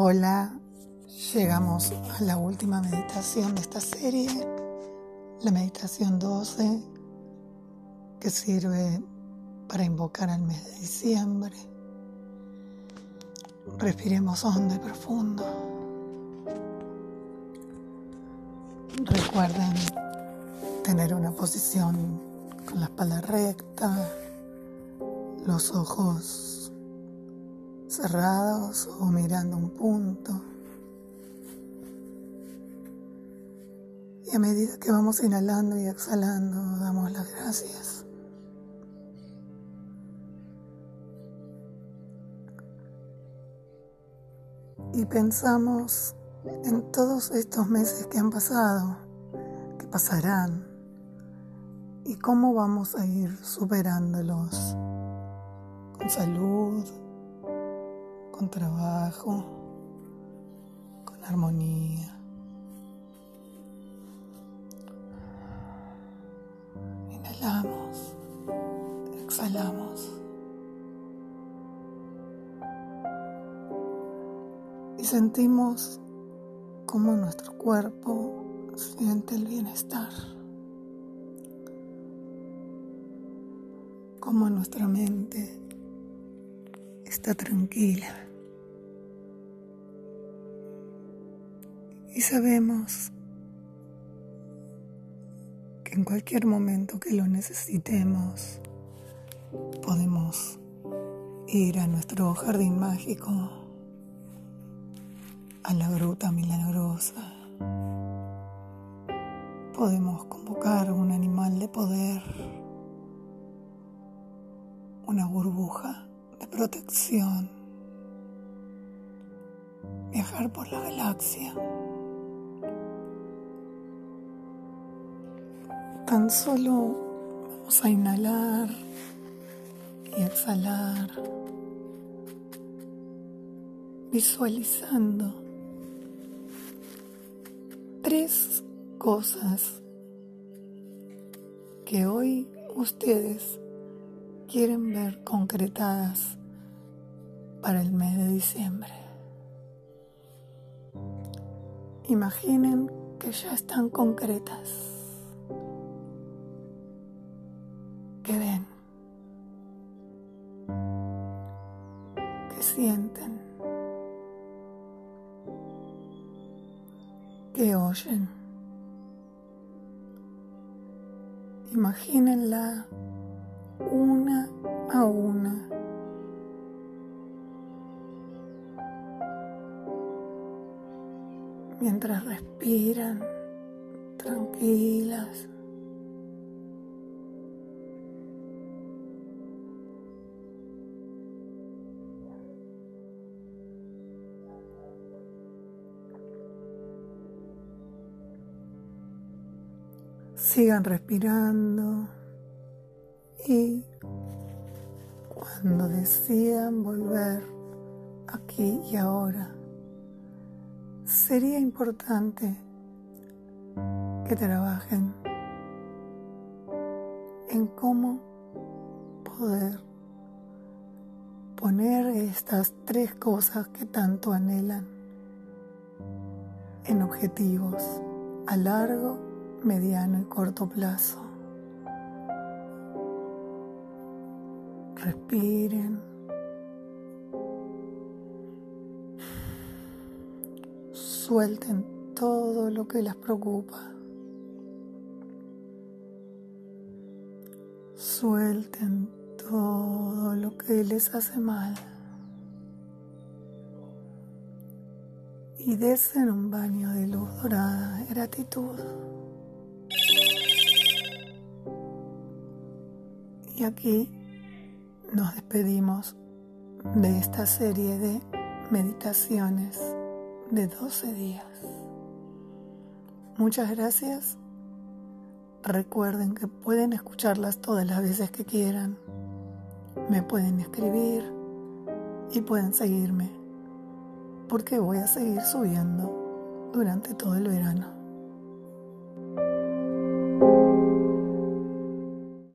Hola, llegamos a la última meditación de esta serie, la meditación 12, que sirve para invocar al mes de diciembre. Respiremos hondo y profundo. Recuerden tener una posición con la espalda recta, los ojos cerrados o mirando un punto. Y a medida que vamos inhalando y exhalando, damos las gracias. Y pensamos en todos estos meses que han pasado, que pasarán, y cómo vamos a ir superándolos con salud, con trabajo, con armonía. Inhalamos, exhalamos. Y sentimos cómo nuestro cuerpo siente el bienestar. Cómo nuestra mente está tranquila. Y sabemos que en cualquier momento que lo necesitemos, podemos ir a nuestro jardín mágico, a la gruta milagrosa. Podemos convocar un animal de poder, una burbuja de protección, viajar por la galaxia. Tan solo vamos a inhalar y exhalar, visualizando tres cosas que hoy ustedes quieren ver concretadas para el mes de diciembre. Imaginen que ya están concretas. Que sienten, que oyen. Imagínenla una a una. Mientras respiran tranquilas. Sigan respirando. Y cuando decidan volver aquí y ahora, sería importante que trabajen en cómo poder poner estas tres cosas que tanto anhelan en objetivos a largo mediano y corto plazo. Respiren. Suelten todo lo que les preocupa. Suelten todo lo que les hace mal. Y desen un baño de luz dorada de gratitud. Y aquí nos despedimos de esta serie de meditaciones de 12 días. Muchas gracias. Recuerden que pueden escucharlas todas las veces que quieran. Me pueden escribir y pueden seguirme porque voy a seguir subiendo durante todo el verano.